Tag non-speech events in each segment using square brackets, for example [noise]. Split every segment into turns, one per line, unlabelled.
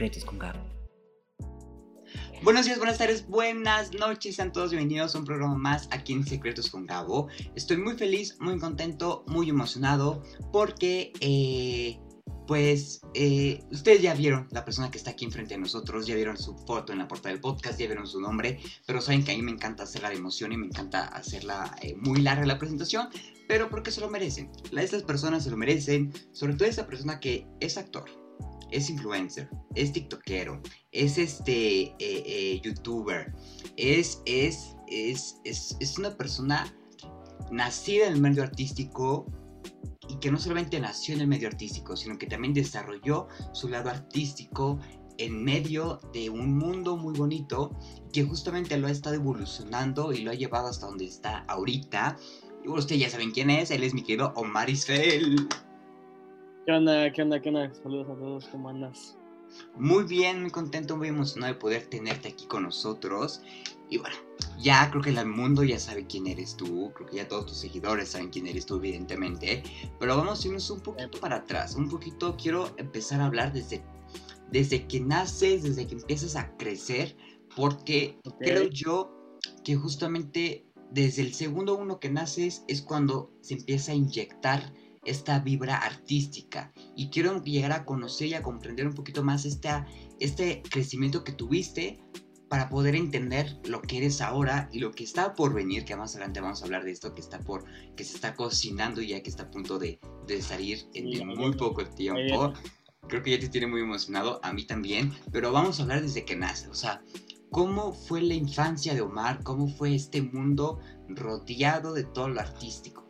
Secretos con Gabo.
Buenos días, buenas tardes, buenas noches, sean todos bienvenidos a un programa más aquí en Secretos con Gabo. Estoy muy feliz, muy contento, muy emocionado porque, eh, pues, eh, ustedes ya vieron la persona que está aquí enfrente de nosotros, ya vieron su foto en la portada del podcast, ya vieron su nombre, pero saben que a mí me encanta hacerla de emoción y me encanta hacerla eh, muy larga la presentación, pero porque se lo merecen. Estas personas se lo merecen, sobre todo esa persona que es actor, es influencer, es tiktokero, es este eh, eh, youtuber, es, es, es, es, una persona nacida en el medio artístico y que no solamente nació en el medio artístico, sino que también desarrolló su lado artístico en medio de un mundo muy bonito que justamente lo ha estado evolucionando y lo ha llevado hasta donde está ahorita. Y ustedes ya saben quién es, él es mi querido Omar Isfel.
¿Qué onda? ¿Qué onda? ¿Qué onda? Saludos a todos, ¿cómo andas?
Muy bien, muy contento, muy emocionado de poder tenerte aquí con nosotros. Y bueno, ya creo que el mundo ya sabe quién eres tú, creo que ya todos tus seguidores saben quién eres tú, evidentemente. Pero vamos a irnos un poquito para atrás, un poquito quiero empezar a hablar desde, desde que naces, desde que empiezas a crecer, porque creo yo que justamente desde el segundo uno que naces es cuando se empieza a inyectar esta vibra artística y quiero llegar a conocer y a comprender un poquito más esta, este crecimiento que tuviste para poder entender lo que eres ahora y lo que está por venir, que más adelante vamos a hablar de esto que está por, que se está cocinando ya que está a punto de, de salir en muy poco tiempo. Creo que ya te tiene muy emocionado, a mí también, pero vamos a hablar desde que nace, o sea, ¿cómo fue la infancia de Omar? ¿Cómo fue este mundo rodeado de todo lo artístico?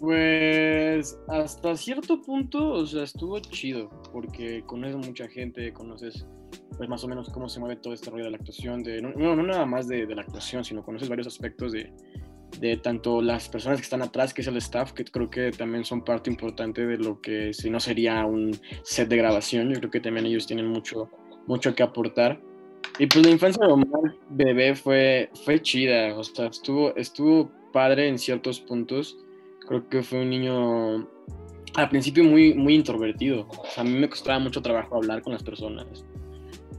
Pues hasta cierto punto, o sea, estuvo chido, porque conoces mucha gente, conoces pues más o menos cómo se mueve todo este rollo de la actuación, de, no, no nada más de, la actuación, sino conoces varios aspectos de, de tanto las personas que están atrás, que es el staff, que creo que también son parte importante de lo que si no sería un set de grabación, yo creo que también ellos tienen mucho, mucho que aportar. Y pues la infancia de Omar Bebé fue, fue chida, o sea, estuvo, estuvo padre en ciertos puntos Creo que fue un niño al principio muy, muy introvertido. a mí me costaba mucho trabajo hablar con las personas.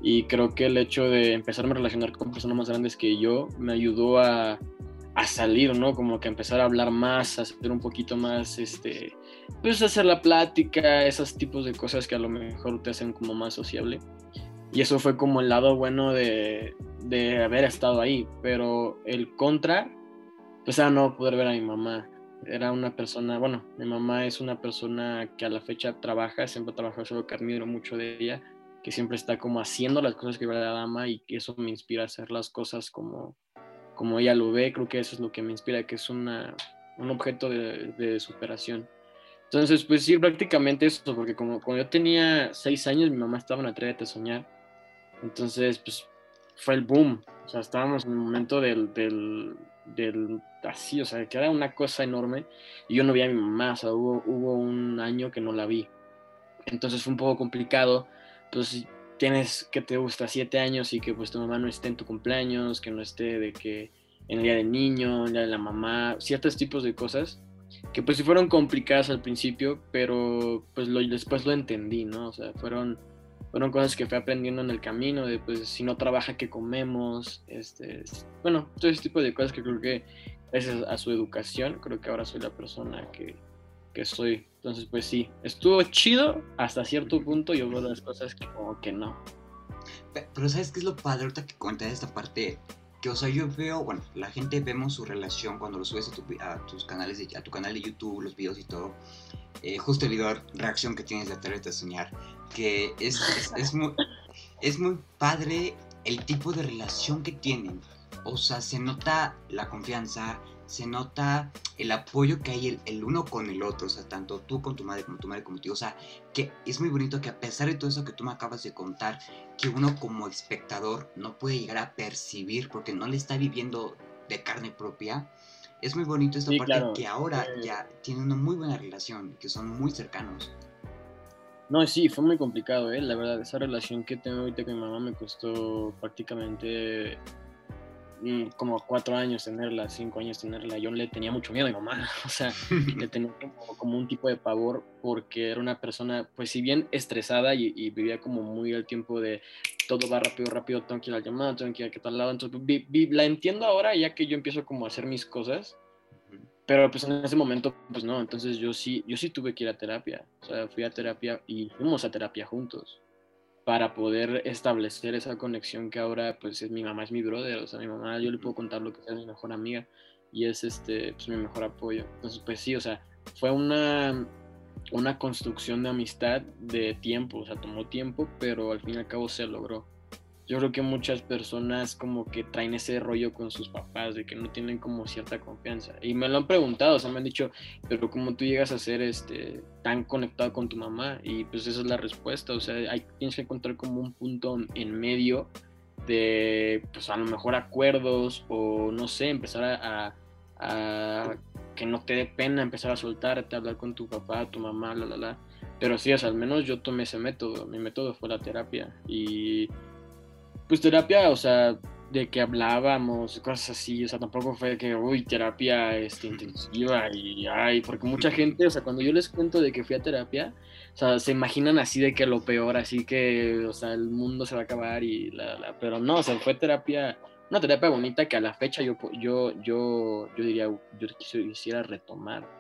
Y creo que el hecho de empezarme a relacionar con personas más grandes que yo me ayudó a, a salir, ¿no? Como que empezar a hablar más, a ser un poquito más, este, pues hacer la plática, esos tipos de cosas que a lo mejor te hacen como más sociable. Y eso fue como el lado bueno de, de haber estado ahí. Pero el contra, pues era no poder ver a mi mamá era una persona, bueno, mi mamá es una persona que a la fecha trabaja, siempre trabaja, solo que admiro mucho de ella, que siempre está como haciendo las cosas que ve la dama y eso me inspira a hacer las cosas como, como ella lo ve, creo que eso es lo que me inspira, que es una, un objeto de, de superación. Entonces, pues sí, prácticamente eso, porque como cuando yo tenía seis años, mi mamá estaba en la de Soñar. Entonces, pues fue el boom. O sea, estábamos en el momento del, del, del así, o sea, que era una cosa enorme y yo no vi a mi mamá, o sea, hubo, hubo un año que no la vi. Entonces fue un poco complicado, pues tienes que te gusta siete años y que pues tu mamá no esté en tu cumpleaños, que no esté de que en el día del niño, en el día de la mamá, ciertos tipos de cosas que pues sí fueron complicadas al principio, pero pues lo, después lo entendí, ¿no? O sea, fueron fueron cosas que fui aprendiendo en el camino, de pues si no trabaja, ¿qué comemos? Este, bueno, todo ese tipo de cosas que creo que gracias a su educación, creo que ahora soy la persona que, que soy. Entonces, pues sí, estuvo chido hasta cierto punto y hubo las cosas que como que no.
Pero ¿sabes qué es lo padre ahorita que cuentas esta parte? Que, o sea, yo veo, bueno, la gente vemos su relación cuando lo subes a, tus canales, de, a tu canal de YouTube, los videos y todo. Eh, justo el video reacción que tienes de Atrévete a Soñar, que es, es, muy, es muy padre el tipo de relación que tienen. O sea, se nota la confianza, se nota el apoyo que hay el, uno con el otro, o sea, tanto tú con tu madre como tu madre tú, o sea, que es muy bonito que a pesar de todo eso que tú me acabas de contar, que uno como espectador no puede llegar a percibir porque no le está viviendo de carne propia, es muy bonito esta parte que ahora eh, ya tiene una muy buena relación, que son muy cercanos.
No, sí, fue muy complicado, ¿eh? La verdad, esa relación que tengo ahorita con mi mamá me costó prácticamente como cuatro años tenerla, cinco años tenerla, yo le tenía mucho miedo a mi mamá, [laughs] o sea, le [laughs] tenía como, un tipo de pavor porque era una persona, pues si bien estresada y, vivía como muy al tiempo de todo va rápido, rápido, tengo que ir a la llamada, tengo que ir a qué tal lado, entonces la entiendo ahora ya que yo empiezo como a hacer mis cosas, pero pues en ese momento pues no, entonces yo sí, yo sí tuve que ir a terapia, o sea, fui a terapia y fuimos a terapia juntos para poder establecer esa conexión que ahora pues es mi mamá es mi brother, o sea, mi mamá yo le puedo contar lo que sea, es mi mejor amiga y es este pues mi mejor apoyo. Entonces, pues sí, o sea, fue una una construcción de amistad de tiempo, o sea, tomó tiempo, pero al fin y al cabo se logró yo creo que muchas personas como que traen ese rollo con sus papás, de que no tienen como cierta confianza. Y me lo han preguntado, o sea, me han dicho, pero ¿cómo tú llegas a ser este, tan conectado con tu mamá? Y pues esa es la respuesta, o sea, hay, tienes que encontrar como un punto en medio de, pues a lo mejor acuerdos o no sé, empezar a, a, que no te dé pena empezar a soltarte, a hablar con tu papá, tu mamá, la, la, la. Pero sí, o al menos yo tomé ese método, mi método fue la terapia y pues terapia, o sea, de que hablábamos, cosas así, o sea, tampoco fue que, uy, terapia este, intensiva y, ay, porque mucha gente, o sea, cuando yo les cuento de que fui a terapia, o sea, se imaginan así de que lo peor, así que, o sea, el mundo se va a acabar y la, la, pero no, o sea, fue terapia, una terapia bonita que a la fecha yo, yo, yo, yo diría, yo quisiera retomar.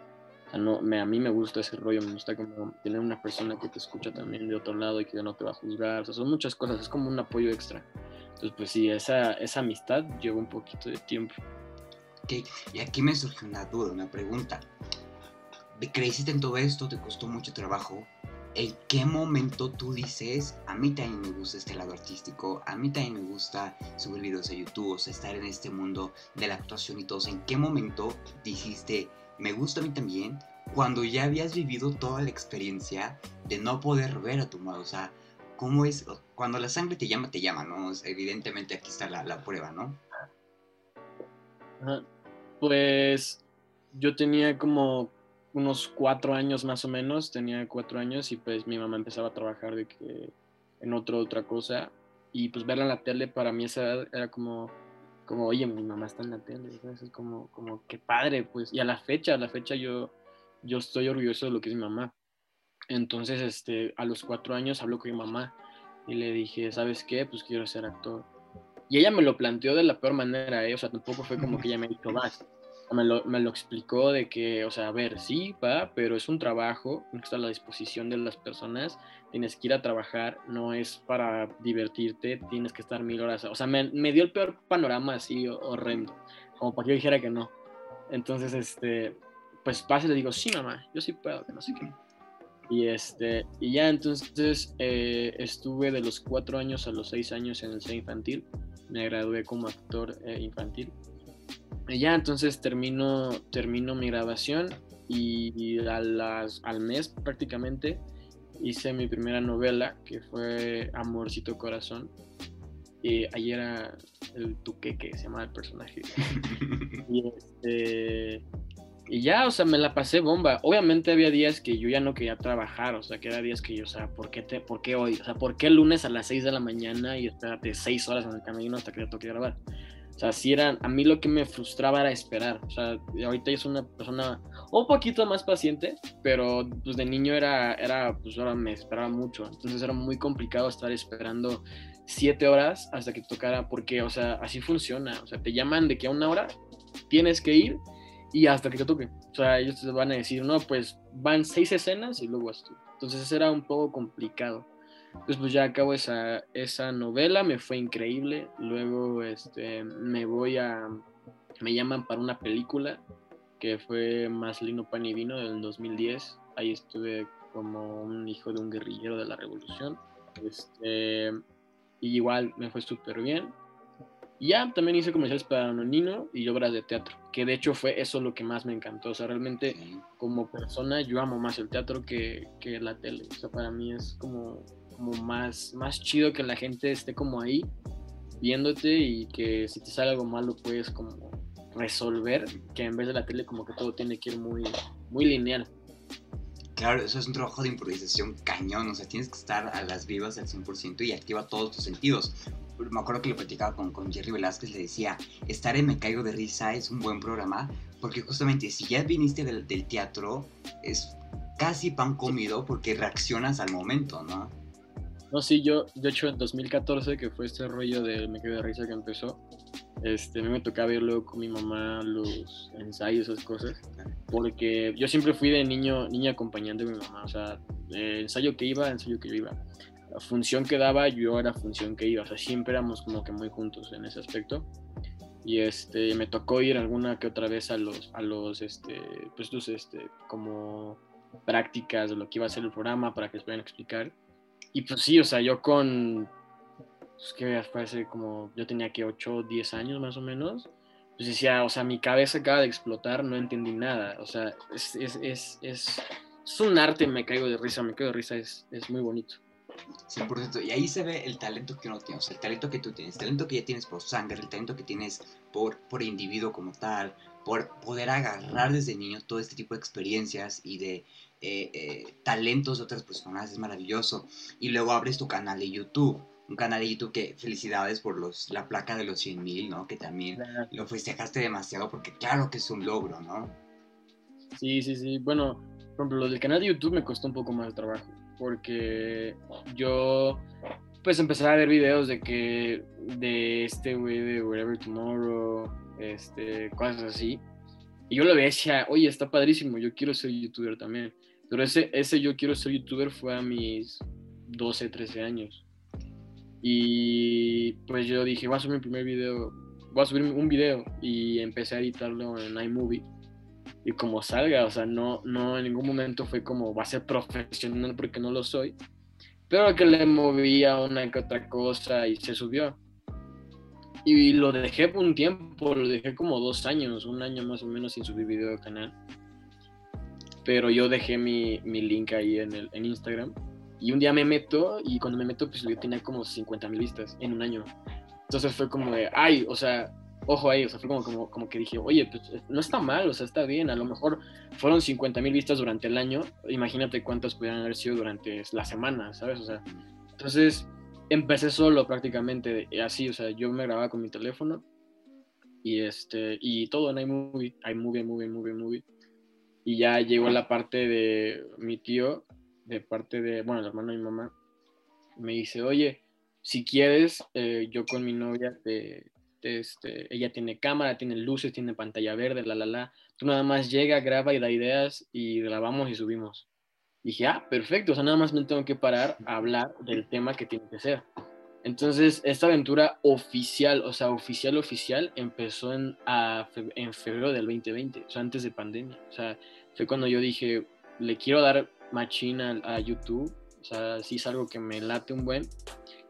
Sea, no, me, a mí me gusta ese rollo, me gusta como tener una persona que te escucha también de otro lado y que no te va a juzgar. O sea, son muchas cosas, es como un apoyo extra. Entonces, pues sí, esa, esa amistad lleva un poquito de tiempo.
Ok, y aquí me surge una duda, una pregunta. ¿Creciste en todo esto? ¿Te costó mucho trabajo? ¿En qué momento tú dices, a mí también me gusta este lado artístico, a mí también me gusta subir videos a YouTube, o sea, estar en este mundo de la actuación y todo? ¿En qué momento dijiste, me gusta a mí también cuando ya habías vivido toda la experiencia de no poder ver a tu madre. O sea, ¿cómo es? Cuando la sangre te llama, te llama, ¿no? evidentemente aquí está la, prueba, ¿no?
Pues yo tenía como unos cuatro años más o menos, tenía cuatro años y pues mi mamá empezaba a trabajar de que en otra otra cosa y pues verla en la tele para mí esa edad era como como, oye, mi mamá está en la tele, es como, como, qué padre, pues, y a la fecha, a la fecha yo, yo estoy orgulloso de lo que es mi mamá. Entonces, este, a los cuatro años hablo con mi mamá y le dije, ¿sabes qué? Pues quiero ser actor. Y ella me lo planteó de la peor manera, ¿eh? o sea, tampoco fue como que ella me dijo, vas, me lo, me lo, explicó de que, o sea, a ver, sí, va, pero es un trabajo, no está a la disposición de las personas, tienes que ir a trabajar, no es para divertirte, tienes que estar mil horas. O sea, me, me dio el peor panorama así horrendo, como para que yo dijera que no. Entonces, este, pues pasa y le digo, sí, mamá, yo sí puedo, que no sé qué. Y, este, y ya entonces eh, estuve de los cuatro años a los seis años en el C infantil, me gradué como actor eh, infantil y ya entonces termino, termino mi grabación y a las, al mes prácticamente hice mi primera novela que fue Amorcito Corazón. Y ahí era el tuqueque, se llamaba el personaje. [laughs] y, este, y ya, o sea, me la pasé bomba. Obviamente había días que yo ya no quería trabajar, o sea, que era días que yo, o sea, ¿por qué, te, ¿por qué hoy? O sea, ¿por qué el lunes a las 6 de la mañana y espérate 6 horas en el camino hasta que ya toque grabar? O sea, si eran, a mí lo que me frustraba era esperar. O sea, ahorita soy una persona un poquito más paciente, pero pues de niño era, era, pues ahora me esperaba mucho. Entonces era muy complicado estar esperando siete horas hasta que tocara, porque, o sea, así funciona. O sea, te llaman de que a una hora tienes que ir y hasta que te toque. O sea, ellos te van a decir, no, pues van seis escenas y luego vas tú. Entonces era un poco complicado. Entonces pues ya acabo esa, esa novela, me fue increíble. Luego este, me voy a, me llaman para una película que fue Más Lino Pan y Vino del 2010. Ahí estuve como un hijo de un guerrillero de la revolución. Este, y igual me fue súper bien. Y ya también hice comerciales para Nonino y obras de teatro, que de hecho fue eso lo que más me encantó. O sea, realmente como persona yo amo más el teatro que, que la tele. O sea, para mí es como como más, más chido que la gente esté como ahí viéndote y que si te sale algo malo puedes como resolver, que en vez de la tele como que todo tiene que ir muy, muy lineal.
Claro, eso es un trabajo de improvisación cañón, o sea, tienes que estar a las vivas al 100% y activa todos tus sentidos. me acuerdo que lo platicaba con, con Jerry Velázquez, le decía, estar en Me Caigo de Risa es un buen programa, porque justamente si ya viniste del, del teatro, es casi pan comido porque reaccionas al momento, ¿no?
No, sí, yo, de hecho, en 2014, que fue este rollo de Me Quedé de Risa que empezó, este, a mí me tocaba ver luego con mi mamá los ensayos, esas cosas, porque yo siempre fui de niño, niña acompañante de mi mamá, o sea, ensayo que iba, ensayo que yo iba. La función que daba, yo era función que iba, o sea, siempre éramos como que muy juntos en ese aspecto. Y este, me tocó ir alguna que otra vez a los, a los, este, pues, este, como prácticas de lo que iba a ser el programa para que les puedan explicar. Y pues sí, o sea, yo con, pues que parece como, yo tenía que 8 o 10 años más o menos, pues decía, o sea, mi cabeza acaba de explotar, no entendí nada, o sea, es, es, es, es, es un arte, me caigo de risa, me caigo de risa, es, es muy bonito.
100%. Y ahí se ve el talento que uno tiene, o sea, el talento que tú tienes, el talento que ya tienes por sangre, el talento que tienes por, por individuo como tal, por poder agarrar desde niño todo este tipo de experiencias y de eh, eh, talentos de otras personas, es maravilloso. Y luego abres tu canal de YouTube, un canal de YouTube que felicidades por los, la placa de los 100 mil, ¿no? Que también lo festejaste demasiado porque claro que es un logro, ¿no?
Sí, sí, sí. Bueno, por ejemplo, lo del canal de YouTube me costó un poco más de trabajo porque yo pues empecé a ver videos de que de este güey de Whatever Tomorrow, este, cosas así. Y yo lo veía y decía, oye, está padrísimo, yo quiero ser youtuber también. Pero ese, ese yo quiero ser youtuber fue a mis 12, 13 años. Y pues yo dije, voy a subir mi primer video, voy a subir un video y empecé a editarlo en iMovie. Y como salga, o sea, no, no en ningún momento fue como, va a ser profesional porque no lo soy. Pero que le movía una que otra cosa y se subió. Y lo dejé por un tiempo, lo dejé como dos años, un año más o menos sin subir video de canal pero yo dejé mi, mi link ahí en, el, en Instagram. Y un día me meto y cuando me meto, pues yo tenía como 50 mil vistas en un año. Entonces fue como de, ay, o sea, ojo ahí, o sea, fue como, como, como que dije, oye, pues no está mal, o sea, está bien, a lo mejor fueron 50 mil vistas durante el año, imagínate cuántas pudieran haber sido durante la semana, ¿sabes? O sea, entonces empecé solo prácticamente, así, o sea, yo me grababa con mi teléfono y este, y todo en iMovie, iMovie, iMovie, iMovie, iMovie y ya llegó la parte de mi tío, de parte de, bueno, el hermano de mi mamá, me dice, oye, si quieres, eh, yo con mi novia, te, este, ella tiene cámara, tiene luces, tiene pantalla verde, la, la, la. Tú nada más llega, graba y da ideas y grabamos y subimos. dije, ah, perfecto, o sea, nada más me tengo que parar a hablar del tema que tiene que ser. Entonces, esta aventura oficial, o sea, oficial, oficial, empezó en, en febrero del 2020, o sea, antes de pandemia. O sea, fue cuando yo dije, le quiero dar machina a, YouTube, o sea, sí es algo que me late un buen.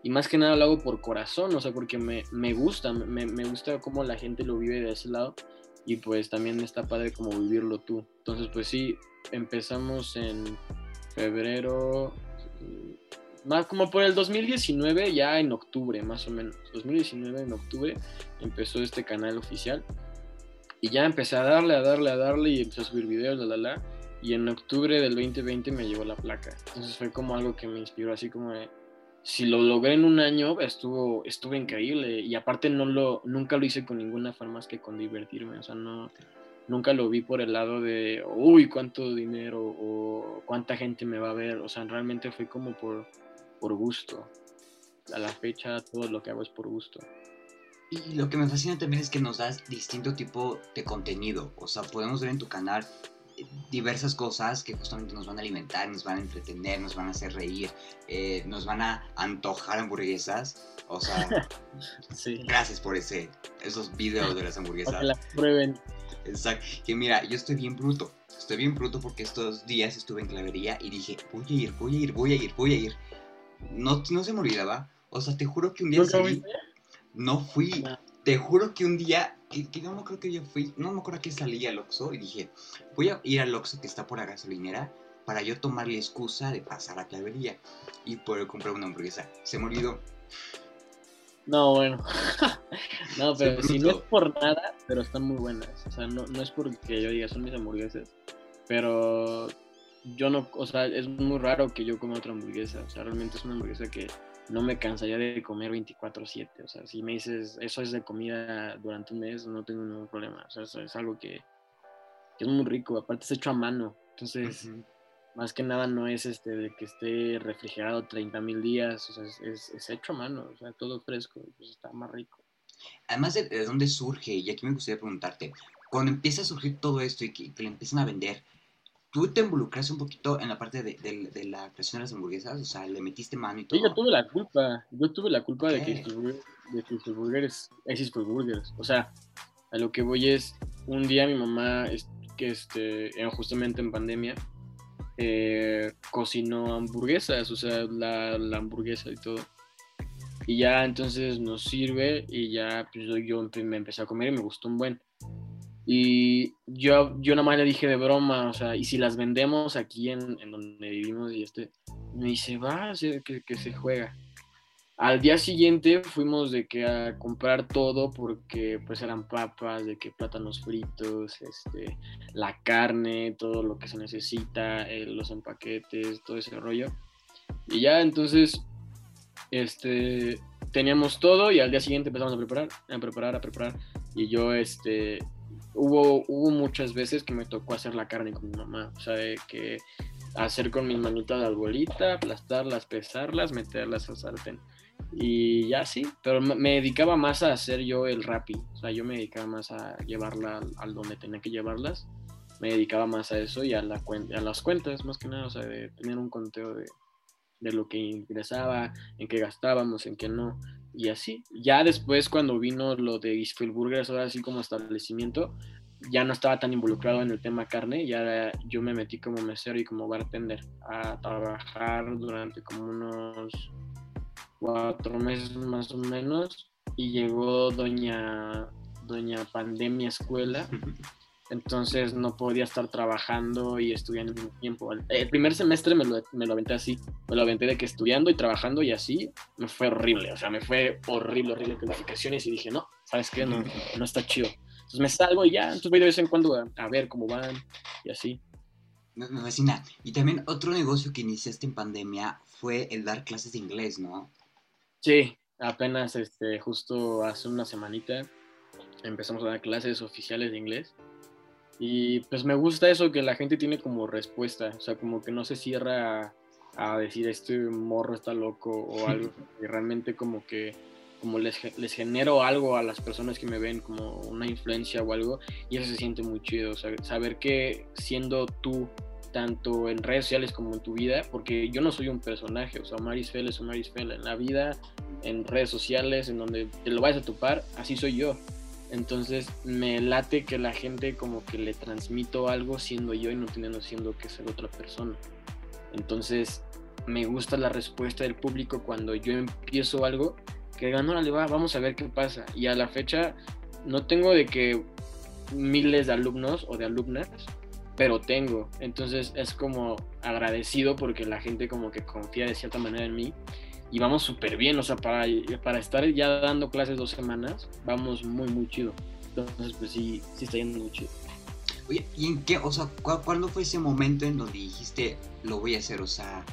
Y más que nada lo hago por corazón, o sea, porque me, me gusta, me, me gusta cómo la gente lo vive de ese lado. Y pues también está padre como vivirlo tú. Entonces, pues sí, empezamos en febrero, más como por el 2019, ya en octubre, más o menos. 2019 en octubre empezó este canal oficial. Y ya empecé a darle, a darle, a darle y empecé a subir videos, la, la, la. Y en octubre del 2020 me llegó la placa. Entonces fue como algo que me inspiró, así como de, si lo logré en un año, estuvo, estuvo increíble. Y aparte no lo, nunca lo hice con ninguna forma más que con divertirme. O sea, no, nunca lo vi por el lado de, uy, cuánto dinero o cuánta gente me va a ver. O sea, realmente fue como por, por gusto. A la fecha todo lo que hago es por gusto.
Y lo que me fascina también es que nos das distinto tipo de contenido. O sea, podemos ver en tu canal eh, diversas cosas que justamente nos van a alimentar, nos van a entretener, nos van a hacer reír, eh, nos van a antojar hamburguesas. O sea, [laughs] gracias por ese, esos videos de las hamburguesas.
que las prueben.
Exacto. Que mira, yo estoy bien bruto. Estoy bien bruto porque estos días estuve en clavería y dije, voy a ir, voy a ir, voy a ir, voy a ir no, no se me olvidaba. O sea, te juro que un día salí. No fui. Ah. Te juro que un día, que, no me acuerdo que yo fui, no me acuerdo que salí al Oxxo y dije, voy a ir al Oxxo que está por la gasolinera para yo tomar la excusa de pasar a clavería y poder comprar una hamburguesa. Se me olvidó.
No, bueno. [laughs] no, pero si no es por nada, pero están muy buenas. O sea, no, no es porque yo diga son mis hamburguesas, pero yo no, o sea, es muy raro que yo coma otra hamburguesa. O sea, realmente es una hamburguesa que no me cansaría de comer 24/7. O sea, si me dices, eso es de comida durante un mes, no tengo ningún problema. O sea, eso es algo que, que es muy rico. Aparte es hecho a mano. Entonces, más que nada no es este de que esté refrigerado 30 mil días. O sea, es, es, hecho a mano. O sea, todo fresco. Pues está más rico.
Además, ¿de, de dónde surge? Y aquí me gustaría preguntarte, cuando empieza a surgir todo esto y que, que le empiezan a vender, ¿Tú te involucraste un poquito en la parte de, de, de, la creación de las hamburguesas? O sea, le metiste mano y todo.
Sí, yo tuve la culpa. Yo tuve la culpa de que, de que sus burgers, esos burgers. O sea, a lo que voy es, un día mi mamá, que este, justamente en pandemia, eh, cocinó hamburguesas, o sea, la, la, hamburguesa y todo. Y ya entonces nos sirve y ya pues, yo me empecé a comer y me gustó un buen. Y yo, yo nada más le dije de broma, o sea, y si las vendemos aquí en, en donde vivimos, y este, me dice, va, que, que se juega. Al día siguiente fuimos de que a comprar todo porque pues eran papas, de que plátanos fritos, este, la carne, todo lo que se necesita, eh, los empaquetes, todo ese rollo. Y ya entonces, este, teníamos todo y al día siguiente empezamos a preparar, a preparar, a preparar. Y yo, este, hubo, hubo muchas veces que me tocó hacer la carne con mi mamá, o sea, que hacer con mis manitas de arbolita, aplastarlas, pesarlas, meterlas al sartén. Y ya sí, pero me dedicaba más a hacer yo el rapi, o sea, yo me dedicaba más a llevarla al, donde tenía que llevarlas, me dedicaba más a eso y a, la, a las cuentas, más que nada, o sea, de tener un conteo de, de lo que ingresaba, en qué gastábamos, en qué no y así. Ya después cuando vino lo de Isfield Burgers, ahora así como establecimiento, ya no estaba tan involucrado en el tema carne, ya yo me metí como mesero y como bartender a trabajar durante como unos cuatro meses más o menos y llegó doña doña pandemia escuela [laughs] entonces no podía estar trabajando y estudiando al mismo tiempo. El primer semestre me lo, me lo aventé así, me lo aventé de que estudiando y trabajando y así, me fue horrible, o sea, me fue horrible, horrible calificaciones y dije, no, ¿sabes qué? No, no está chido. Entonces me salgo y ya, entonces voy de vez en cuando a, ver cómo van y así.
Me, me fascina. Y también otro negocio que iniciaste en pandemia fue el dar clases de inglés, ¿no?
Sí, apenas este, justo hace una semanita empezamos a dar clases oficiales de inglés y pues me gusta eso que la gente tiene como respuesta, o sea, como que no se cierra a, decir este morro está loco o algo, y realmente como que como les, les genero algo a las personas que me ven como una influencia o algo y eso se siente muy chido, o sea, saber que siendo tú tanto en redes sociales como en tu vida, porque yo no soy un personaje, o sea, Marisfel es Marisfel en la vida, en redes sociales, en donde te lo vayas a topar, así soy yo. Entonces me late que la gente como que le transmito algo siendo yo y no teniendo siendo que ser otra persona. Entonces me gusta la respuesta del público cuando yo empiezo algo, que digan, le va, vamos a ver qué pasa. Y a la fecha no tengo de que miles de alumnos o de alumnas, pero tengo. Entonces es como agradecido porque la gente como que confía de cierta manera en mí y vamos súper bien, o sea, para, para estar ya dando clases dos semanas, vamos muy, muy chido. Entonces, pues sí, sí está yendo muy chido.
Oye, ¿y en qué, o sea, cuándo fue ese momento en donde dijiste, lo voy a hacer? O sea,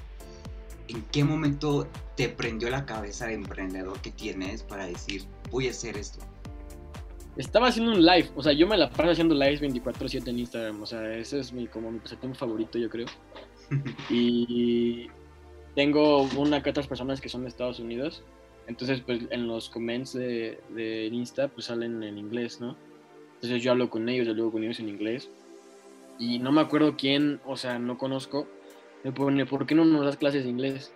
¿en qué momento te prendió la cabeza de emprendedor que tienes para decir, voy a hacer esto?
Estaba haciendo un live, o sea, yo me la paso haciendo lives 24/7 en Instagram, o sea, ese es mi, como mi pasatiempo favorito, yo creo. [laughs] y tengo una que otras personas que son de Estados Unidos, entonces pues en los comments de, de Insta pues salen en inglés, ¿no? Entonces yo hablo con ellos, yo hablo con ellos en inglés. Y no me acuerdo quién, o sea, no conozco, me pone, ¿por qué no nos das clases de inglés?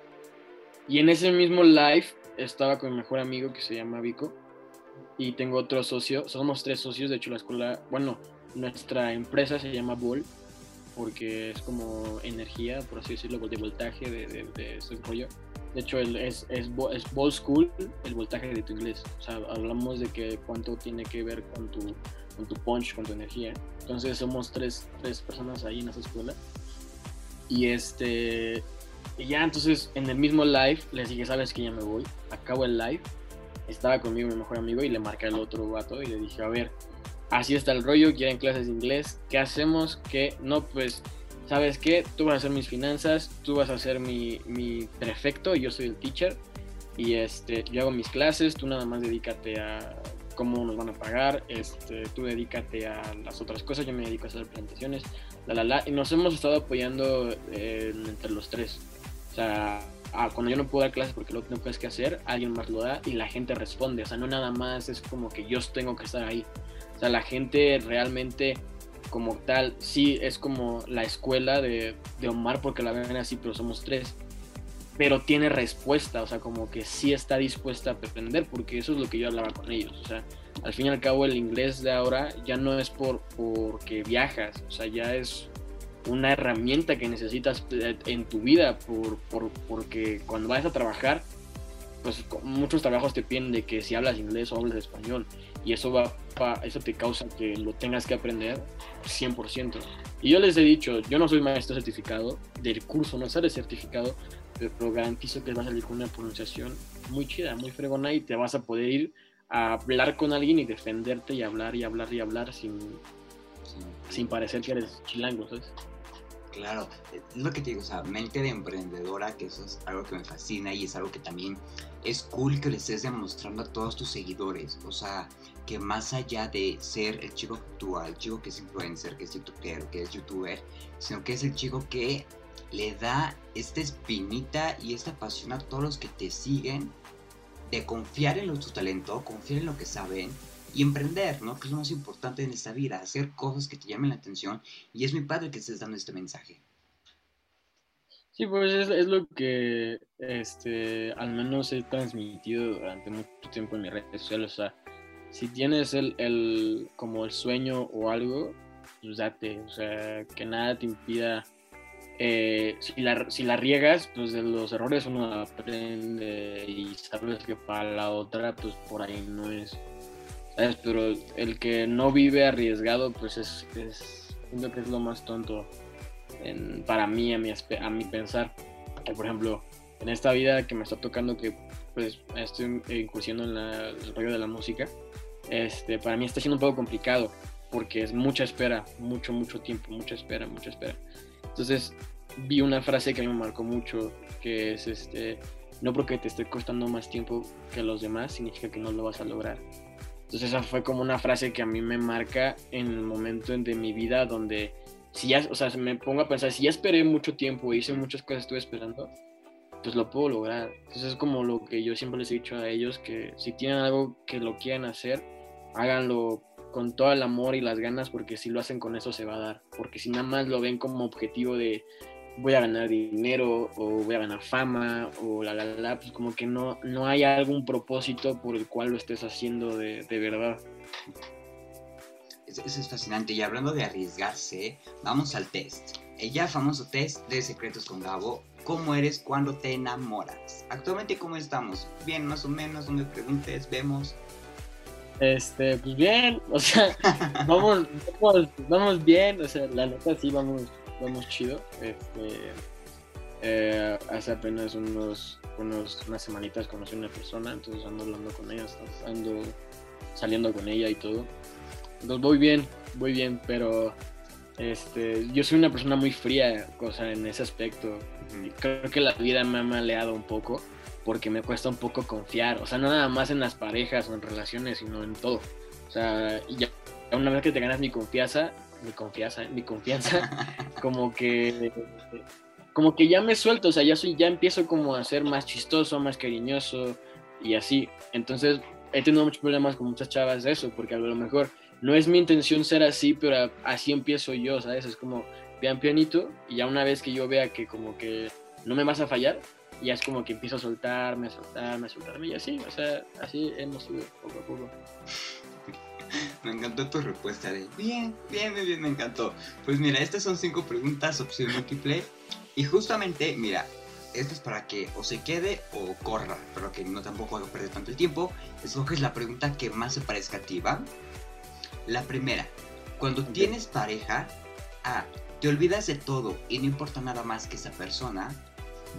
Y en ese mismo live estaba con mi mejor amigo que se llama Vico y tengo otro socio, somos tres socios, de hecho la escuela, bueno, nuestra empresa se llama Ball porque es como energía, por así decirlo, de voltaje de, de, ese rollo. De hecho, el, es, es, es Ball School el voltaje de tu inglés. O sea, hablamos de que cuánto tiene que ver con tu, con tu punch, con tu energía. Entonces somos tres, tres personas ahí en esa escuela. Y este, y ya entonces en el mismo live les dije, sabes que ya me voy. Acabo el live. Estaba conmigo mi mejor amigo y le marqué al otro gato y le dije, a ver, así está el rollo, quieren clases de inglés, ¿qué hacemos? Que no, pues, ¿sabes qué? Tú vas a hacer mis finanzas, tú vas a ser mi, mi prefecto yo soy el teacher. y este, yo hago mis clases, tú nada más dedícate a cómo nos van a pagar, este, tú dedícate a las otras cosas, yo me dedico a hacer presentaciones, la, la, la, y nos hemos estado apoyando eh, entre los tres. O sea, cuando yo no puedo dar clases porque lo tengo que hacer, alguien más lo da y la gente responde. O sea, no nada más es como que yo tengo que estar ahí. O sea, la gente realmente como tal, sí es como la escuela de, de Omar porque la ven así, pero somos tres. Pero tiene respuesta, o sea, como que sí está dispuesta a aprender, porque eso es lo que yo hablaba con ellos, o sea, al fin y al cabo el inglés de ahora ya no es por porque viajas, o sea, ya es una herramienta que necesitas eh, en tu vida, por, por, porque cuando vas a trabajar, pues muchos trabajos te piden de que si hablas inglés o hablas español, y eso va eso te causa que lo tengas que aprender 100%. Y yo les he dicho, yo no soy maestro certificado, del curso no sale certificado, pero garantizo que vas a salir con una pronunciación muy chida, muy fregona y te vas a poder ir a hablar con alguien y defenderte y hablar y hablar y hablar sin, sin, parecer que eres chilango, ¿sabes?
Claro, es lo que te digo, o sea, mente de emprendedora, que eso es algo que me fascina y es algo que también es cool que le estés demostrando a todos tus seguidores. O sea, que más allá de ser el chico actual, el chico que es influencer, que es youtuber, que es youtuber, sino que es el chico que le da esta espinita y esta pasión a todos los que te siguen de confiar en tu talento, confiar en lo que saben y emprender, ¿no? Que es lo más importante en esta vida, hacer cosas que te llamen la atención y es mi padre que estés dando este mensaje.
Sí, pues es, lo que este, al menos he transmitido durante mucho tiempo en mis redes sociales. O sea, si tienes el, el, como el sueño o algo, pues date. O sea, que nada te impida eh, si, la, si la riegas, pues de los errores uno aprende y sabes que para la otra, pues por ahí no es. ¿Sabes? Pero el que no vive arriesgado, pues es, es siento que es lo más tonto para mí, a mi, a mi pensar. Que, por ejemplo, en esta vida que me está tocando, que pues estoy incursionando en el rollo de la música, este, para mí está siendo un poco complicado, porque es mucha espera, mucho, mucho tiempo, mucha espera, mucha espera. Entonces vi una frase que a mí me marcó mucho, que es este, no porque te esté costando más tiempo que los demás, significa que no lo vas a lograr. Entonces esa fue como una frase que a mí me marca en el momento de mi vida donde si ya, o sea, me pongo a pensar, si ya esperé mucho tiempo, hice muchas cosas, estuve esperando, pues lo puedo lograr. Entonces es como lo que yo siempre les he dicho a ellos, que si tienen algo que lo quieran hacer, háganlo con todo el amor y las ganas, porque si lo hacen con eso se va a dar. Porque si nada más lo ven como objetivo de voy a ganar dinero o voy a ganar fama o la la la, pues como que no, no hay algún propósito por el cual lo estés haciendo de, de verdad.
Eso, es fascinante. Y hablando de arriesgarse, vamos al test. El ya famoso test de secretos con Gabo. ¿Cómo eres cuando te enamoras? Actualmente, ¿cómo estamos? Bien, más o menos, no me preguntes, vemos.
Este, pues bien, o sea, [laughs] vamos, vamos, bien, o sea, la neta sí vamos, vamos chido. Este, eh, hace apenas unos, unos, unas semanitas conocí a una persona, entonces ando hablando con ella, ando saliendo con ella y todo. Entonces voy bien, voy bien, pero este, yo soy una persona muy fría, cosa en ese aspecto. Creo que la vida me ha maleado un poco porque me cuesta un poco confiar, o sea, no nada más en las parejas o en relaciones, sino en todo. O sea, ya una vez que te ganas mi confianza, mi confianza, mi confianza, [laughs] como que como que ya me suelto, o sea, ya soy ya empiezo como a ser más chistoso, más cariñoso y así. Entonces, he tenido muchos problemas con muchas chavas de eso, porque a lo mejor no es mi intención ser así, pero así empiezo yo, ¿sabes? Es como pian pianito y ya una vez que yo vea que como que no me vas a fallar, ya es como que empiezo a soltarme, a soltarme, a soltarme y así, o sea, así hemos subido poco a poco. [laughs]
Me encantó tu respuesta de bien, bien, bien, bien, me encantó. Pues mira, estas son cinco preguntas, opción múltiple. Y justamente, mira, esto es para que o se quede o corra, pero que no tampoco haga perder tanto el tiempo. Escoges la pregunta que más se parezca a ti, ¿va? La primera, cuando tienes pareja, A. Te olvidas de todo y no importa nada más que esa persona.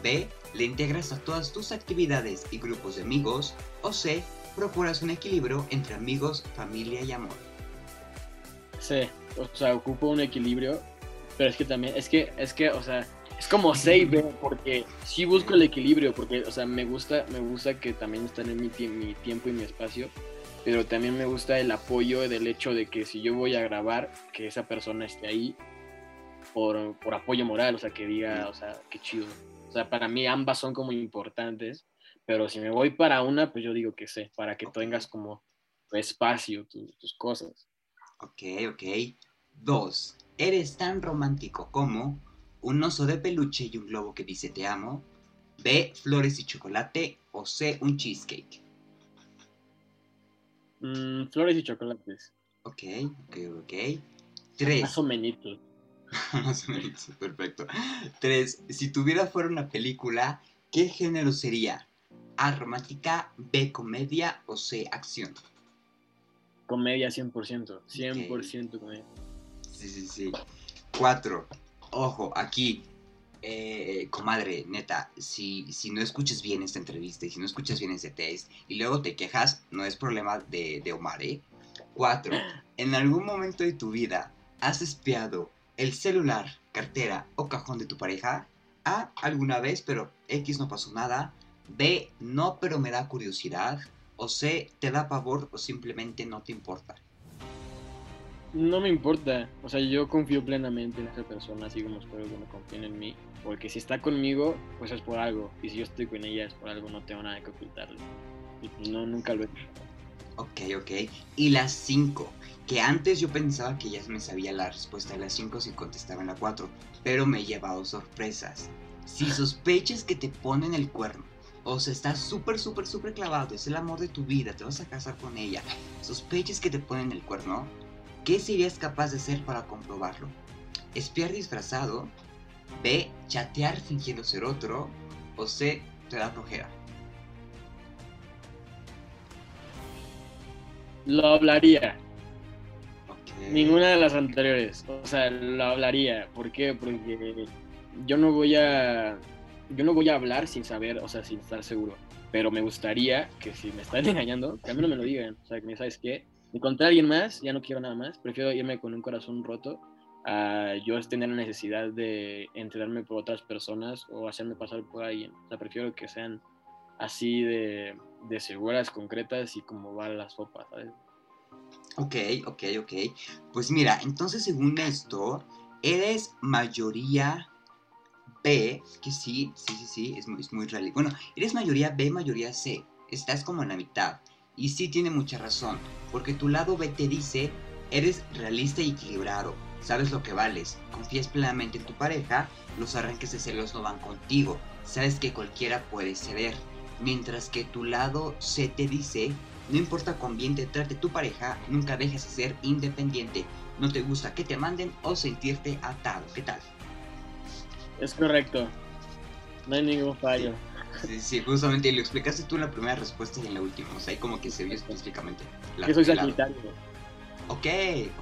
B. Le integras a todas tus actividades y grupos de amigos. O C. Procuras un equilibrio entre amigos, familia y amor.
Sí, o sea, ocupo un equilibrio, pero es que también, es que, es que, o sea, Es como save, porque sí busco el equilibrio, porque, o sea, me gusta, me gusta que también estén en mi, mi tiempo y mi espacio, pero también me gusta el apoyo del hecho de que si yo voy a grabar, que esa persona esté ahí por, por apoyo moral, o sea, que diga, o sea, qué chido. O sea, para mí ambas son como importantes, pero si me voy para una, pues yo digo que sé, para que tengas como espacio, tus cosas.
Ok, ok. Dos, eres tan romántico como un oso de peluche y un globo que dice te amo. B, flores y chocolate. O C, un cheesecake.
Mm, flores y chocolates.
Ok, ok, ok. Tres.
Más o menos. [laughs]
Más o menos, perfecto. Tres, si tuviera fuera una película, ¿qué género sería? A, romántica, B, comedia o C, acción.
Comedia 100%, 100% comedia.
Sí, sí, sí. Cuatro. Ojo, aquí, eh, comadre, neta, si, si no escuchas bien esta entrevista y si no escuchas bien ese test y luego te quejas, no es problema de, de Omar, ¿eh? Cuatro. En algún momento de tu vida, ¿has espiado el celular, cartera o cajón de tu pareja? A, alguna vez, pero X no pasó nada. B, no, pero me da curiosidad o C, te da pavor o simplemente no te importa?
No me importa, o sea, yo confío plenamente en esa persona, así como espero que me confíen en mí, porque si está conmigo, pues es por algo, y si yo estoy con ella es por algo, no tengo nada que ocultarle. Pues no, nunca lo he hecho.
Ok, ok. Y las 5, que antes yo pensaba que ya me sabía la respuesta de las 5 si contestaba en la 4, pero me he llevado sorpresas. Si sospechas que te ponen el cuerno, o sea, estás súper, súper, súper clavado, es el amor de tu vida, te vas a casar con ella, sospeches que te ponen el cuerno, ¿qué serías capaz de hacer para comprobarlo? ¿Espiar disfrazado? B. Chatear fingiendo ser otro. O C. Te da flojera.
Lo hablaría. Ninguna de las anteriores. O sea, lo hablaría. ¿Por qué? Porque yo no voy a yo no voy a hablar sin saber, o sea, sin estar seguro. Pero me gustaría que si me están [laughs] engañando, que a mí no me lo digan. O sea, que me sabes qué, encontré a alguien más, ya no quiero nada más. Prefiero irme con un corazón roto a yo tener la necesidad de enterarme por otras personas o hacerme pasar por alguien. O sea, prefiero que sean así de, de seguras, concretas y como va la sopa, ¿sabes?
Ok, ok, ok. Pues mira, entonces según esto, eres mayoría B, que sí, sí, sí, sí, es muy, es muy real. Bueno, eres mayoría B, mayoría C. Estás como en la mitad. Y sí tiene mucha razón, porque tu lado B te dice, eres realista y equilibrado, sabes lo que vales, confías plenamente en tu pareja, los arranques de celos no van contigo, sabes que cualquiera puede ceder. Mientras que tu lado C te dice, no importa cuán bien te trate tu pareja, nunca dejes de ser independiente. No te gusta que te manden o sentirte atado. ¿Qué tal?
Es correcto. No hay ningún fallo.
Sí, justamente lo explicaste tú en la primera respuesta y en la última. O sea, ahí como que se vio específicamente.
La, que soy Sagitario.
Ok,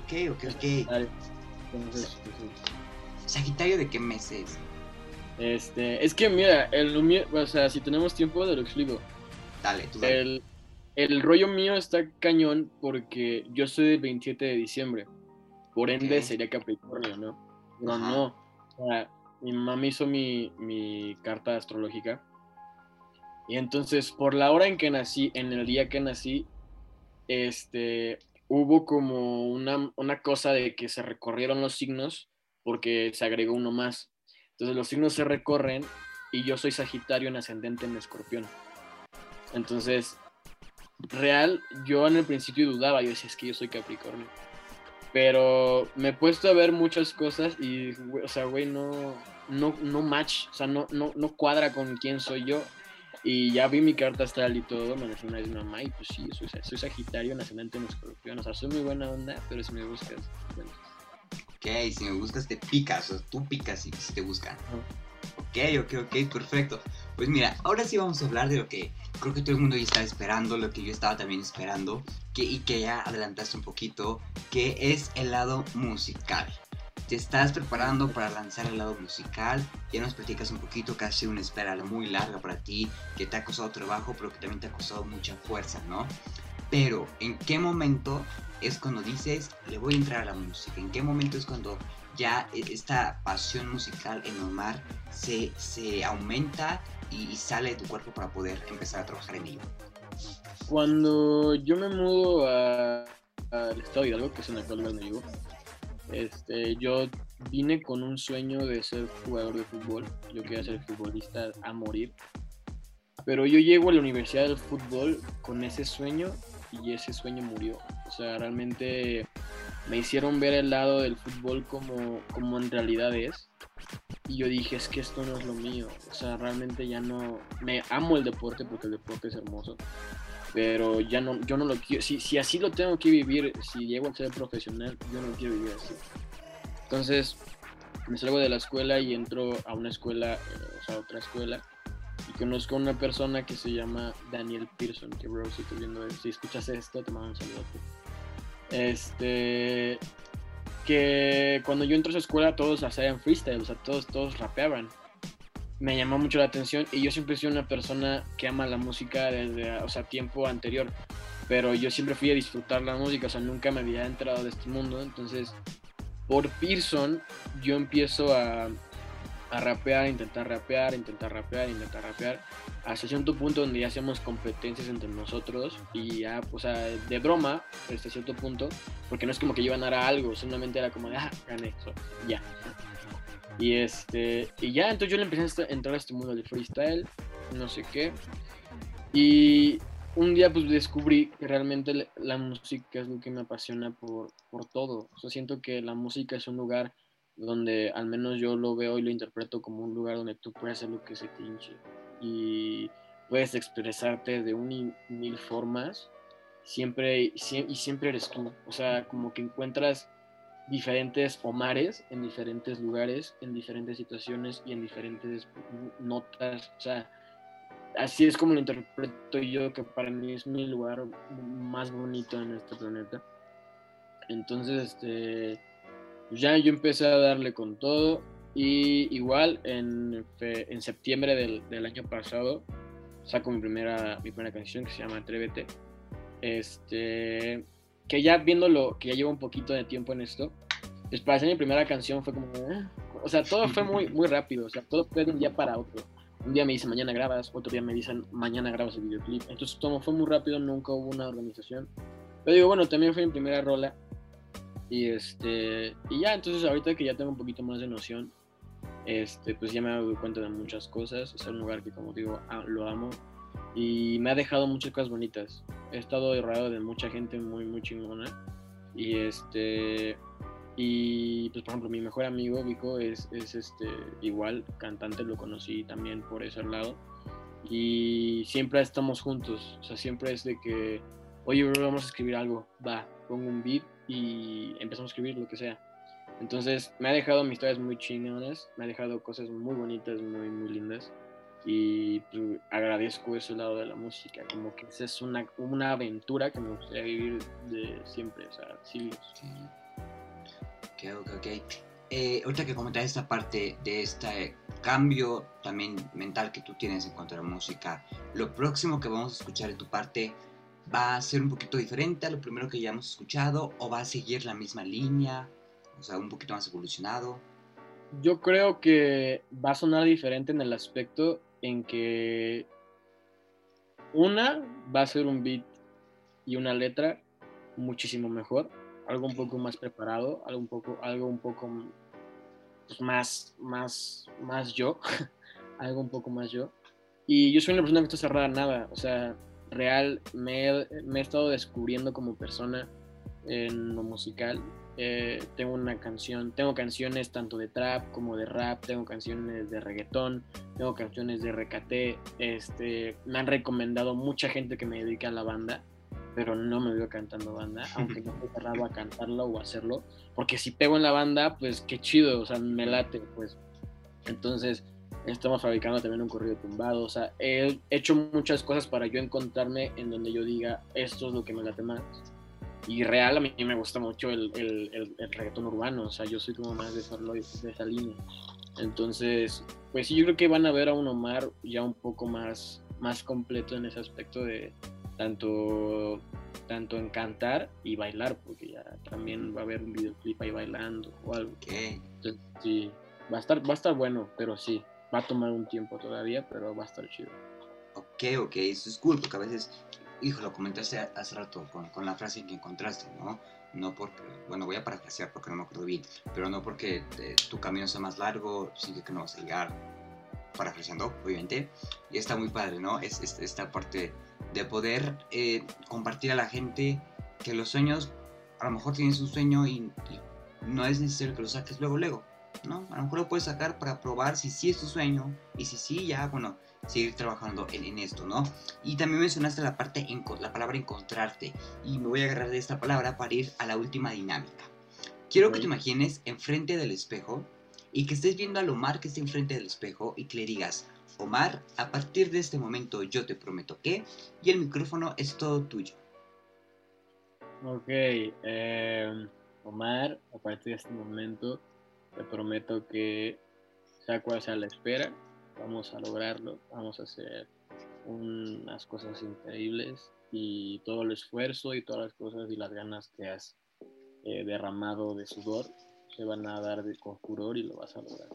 ok, ok, ok. Sagitario. de qué meses?
Este, es que mira, el, o sea, si tenemos tiempo, te lo explico.
Dale, tú
dale. El, el rollo mío está cañón porque yo soy del 27 de diciembre. Por ende sería Capricornio, ¿no? No, no. O sea, mi mamá hizo mi, mi carta astrológica. Y entonces, por la hora en que nací, en el día que nací, este, hubo como una, una cosa de que se recorrieron los signos porque se agregó uno más. Entonces los signos se recorren y yo soy Sagitario en ascendente en Escorpión. Entonces, real, yo en el principio dudaba, yo decía, es que yo soy Capricornio. Pero me he puesto a ver muchas cosas y, o sea, güey, no, no, no match, o sea, no, no, no cuadra con quién soy yo. Y ya vi mi carta astral y todo, me decía una vez mamá, y pues sí, soy, soy Sagitario, nacimiento en escorpión. O sea, soy muy buena onda, pero si me buscas, bueno.
Ok, si me buscas te picas, o sea, tú picas y si te buscan. Ok, ok, ok, perfecto. Pues mira, ahora sí vamos a hablar de lo que creo que todo el mundo ya estaba esperando, lo que yo estaba también esperando, que, y que ya adelantaste un poquito, que es el lado musical. Te estás preparando para lanzar el lado musical, ya nos platicas un poquito que ha sido una espera muy larga para ti, que te ha costado trabajo, pero que también te ha costado mucha fuerza, ¿no? Pero, ¿en qué momento es cuando dices, le voy a entrar a la música? ¿En qué momento es cuando ya e, esta pasión musical en Omar se, se aumenta y, sale de tu cuerpo para poder empezar a trabajar en ello?
Cuando yo me mudo al estado de Hidalgo, que es en el cual donde vivo, este, yo vine con un sueño de ser jugador de fútbol. Yo quería ser futbolista a morir. Pero yo llego a la universidad del fútbol con ese sueño y ese sueño murió. O sea, realmente me hicieron ver el lado del fútbol como, como en realidad es. Y yo dije, es que esto no es lo mío. O sea, realmente ya no... Me amo el deporte porque el deporte es hermoso. Pero ya no, yo no lo quiero... Si, si así lo tengo que vivir, si llego a ser profesional, yo no quiero vivir así. Entonces, me salgo de la escuela y entro a una escuela, eh, o sea, otra escuela y conozco a una persona que se llama Daniel Pearson, que bro, si, viendo, si escuchas esto, te mando un saludo. Este, que cuando yo entré a esa escuela todos hacían freestyle, o sea, todos, todos rapeaban. Me llamó mucho la atención y yo siempre soy una persona que ama la música desde, o sea, tiempo anterior. Pero yo siempre fui a disfrutar la música, o sea, nunca me había entrado de este mundo. Entonces, por Pearson, yo empiezo a, a rapear, intentar rapear, intentar rapear, intentar rapear, hasta cierto punto donde ya hacemos competencias entre nosotros y ya, o sea, de broma, hasta cierto punto, porque no es como que yo ganara algo, simplemente era como de, ah, gané, eso, ya. Y este, y ya, entonces yo le empecé a entrar a este mundo del freestyle, no sé qué, y un día pues descubrí que realmente la música es lo que me apasiona por, por todo, o sea, siento que la música es un lugar donde al menos yo lo veo y lo interpreto como un lugar donde tú puedes hacer lo que se te hinche. Y puedes expresarte de un y mil formas siempre y siempre eres tú. O sea como que encuentras diferentes Omares en diferentes lugares en diferentes situaciones y en diferentes notas o sea así es como lo interpreto yo que para mí es mi lugar más bonito en este planeta entonces este ya yo empecé a darle con todo y igual en, en septiembre del, del, año pasado saco mi primera, mi primera canción que se llama Atrévete. Este, que ya viéndolo, que ya llevo un poquito de tiempo en esto, pues para hacer mi primera canción fue como, ah", o sea, todo fue muy, [laughs] muy rápido, o sea, todo fue de un día para otro. Un día me dicen mañana grabas, otro día me dicen mañana grabas el videoclip. Entonces todo fue muy rápido, nunca hubo una organización. Pero digo, bueno, también fue mi primera rola y este, y ya, entonces ahorita que ya tengo un poquito más de noción, este, pues ya me doy cuenta de muchas cosas. Es un lugar que, como digo, lo amo. Y me ha dejado muchas cosas bonitas. He estado rodeado de mucha gente muy, muy chingona. Y este, y pues por ejemplo, mi mejor amigo, Vico, es, es este, igual, cantante, lo conocí también por ese lado. Y siempre estamos juntos. O sea, siempre es de que, oye, vamos a escribir algo, va, pongo un beat y empezamos a escribir lo que sea. Entonces me ha dejado amistades muy chingonas, me ha dejado cosas muy bonitas, muy, muy lindas. Y pues, agradezco ese lado de la música, como que es una, una aventura que me gustaría vivir de siempre, o sea, sí.
Ok, ok, ok. Eh, ahorita que comentas esta parte de este cambio también mental que tú tienes en cuanto a la música, lo próximo que vamos a escuchar de tu parte va a ser un poquito diferente a lo primero que ya hemos escuchado o va a seguir la misma línea, o sea, un poquito más evolucionado?
Yo creo que va a sonar diferente en el aspecto en que una va a ser un beat y una letra muchísimo mejor, algo un poco más preparado, algo un poco, algo un poco pues, más, más, más yo, [laughs] algo un poco más yo. Y yo soy una persona que está cerrada a nada, o sea, real me me he estado descubriendo como persona en lo musical. Eh, tengo una canción, tengo canciones tanto de trap como de rap, tengo canciones de reggaetón, tengo canciones de recate. Este, me han recomendado mucha gente que me dedique a la banda, pero no me veo cantando banda, [laughs] aunque no estoy cerrado a cantarlo o hacerlo, porque si pego en la banda, pues qué chido, o sea, me late, pues. Entonces, estamos fabricando también un corrido tumbado, o sea, he hecho muchas cosas para yo encontrarme en donde yo diga, esto es lo que me late más. Y real a mí me gusta mucho el, el, el, reggaetón urbano, o sea, yo soy como más de esa, de esa línea. Entonces, pues sí, yo creo que van a ver a un Omar ya un poco más, más completo en ese aspecto de tanto tanto en cantar y bailar, porque ya también va a haber un videoclip ahí bailando o algo. Entonces, sí, va a estar, va a estar bueno, pero sí, va a tomar un tiempo todavía, pero va a estar chido.
Ok, ok, eso es cool, porque a veces, hijo, lo comentaste hace rato con, con la frase que encontraste, ¿no? No porque, bueno, voy a parafrasear porque no me acuerdo bien, pero no porque eh, tu camino sea más largo, sigue que no vas a llegar, parafraseando, obviamente, y está muy padre, ¿no? Es, esta parte de poder eh, compartir a la gente que los sueños, a lo mejor tienes un sueño y, y no es necesario que lo saques luego, luego, ¿no? A lo mejor lo puedes sacar para probar si sí es tu sueño y si sí, ya, bueno, seguir trabajando en, esto, ¿no? Y también mencionaste la parte, en, la palabra encontrarte y me voy a agarrar de esta palabra para ir a la última dinámica. Quiero que te imagines enfrente del espejo y que estés viendo al Omar que está enfrente del espejo y que le digas, Omar, a partir de este momento yo te prometo que, y el micrófono es todo tuyo.
Ok, eh, Omar, a partir de este momento te prometo que sea cual sea la espera, vamos a lograrlo, vamos a hacer unas cosas increíbles y todo el esfuerzo y todas las cosas y las ganas que has eh, derramado de sudor se van a dar de, con furor y lo vas a lograr.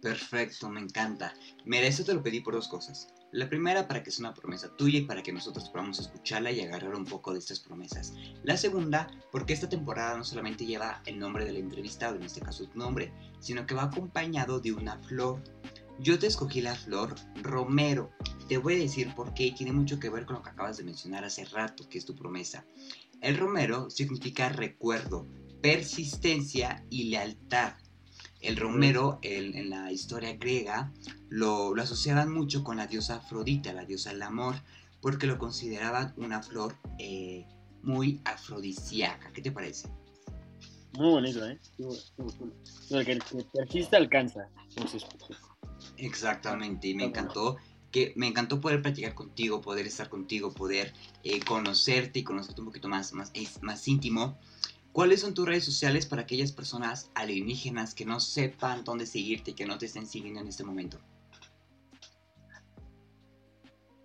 Perfecto, me encanta. Mira, eso te lo pedí por dos cosas. La primera para que sea una promesa tuya y para que nosotros podamos escucharla y agarrar un poco de estas promesas. La segunda, porque esta temporada no solamente lleva el nombre del entrevistado, en este caso tu nombre, sino que va acompañado de una flor. Yo te escogí la flor romero. Te voy a decir por qué y tiene mucho que ver con lo que acabas de mencionar hace rato, que es tu promesa. El romero significa recuerdo, persistencia y lealtad. El romero en la historia griega lo, asociaban mucho con la diosa Afrodita, la diosa del amor, porque lo consideraban una flor eh, muy afrodisíaca. ¿Qué te parece?
Muy bonito, ¿eh? El que, persiste alcanza.
Exactamente, y me encantó que me encantó poder platicar contigo, poder estar contigo, poder eh, conocerte y conocerte un poquito más, más, más íntimo. ¿Cuáles son tus redes sociales para aquellas personas alienígenas que no sepan dónde seguirte y que no te estén siguiendo en este momento?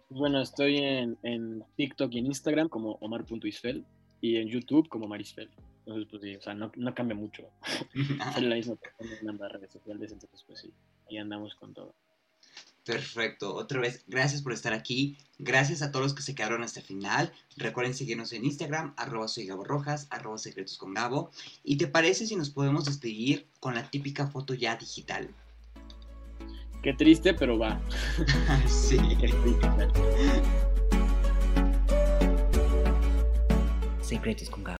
Bueno, estoy en, TikTok y en Instagram como omar.isfel y en YouTube como marisfel. Entonces, pues sí, o sea, no, cambia mucho. [laughs] es la misma en ambas redes sociales, entonces pues sí, ahí andamos con todo.
Perfecto. Otra vez, gracias por estar aquí. Gracias a todos los que se quedaron hasta el final. Recuerden seguirnos en Instagram, arroba soy Gabo Rojas, arroba secretos con Gabo. ¿Y te parece si nos podemos despedir con la típica foto ya digital?
Qué triste, pero va. [laughs]
sí. [laughs] Secretos con Gabo.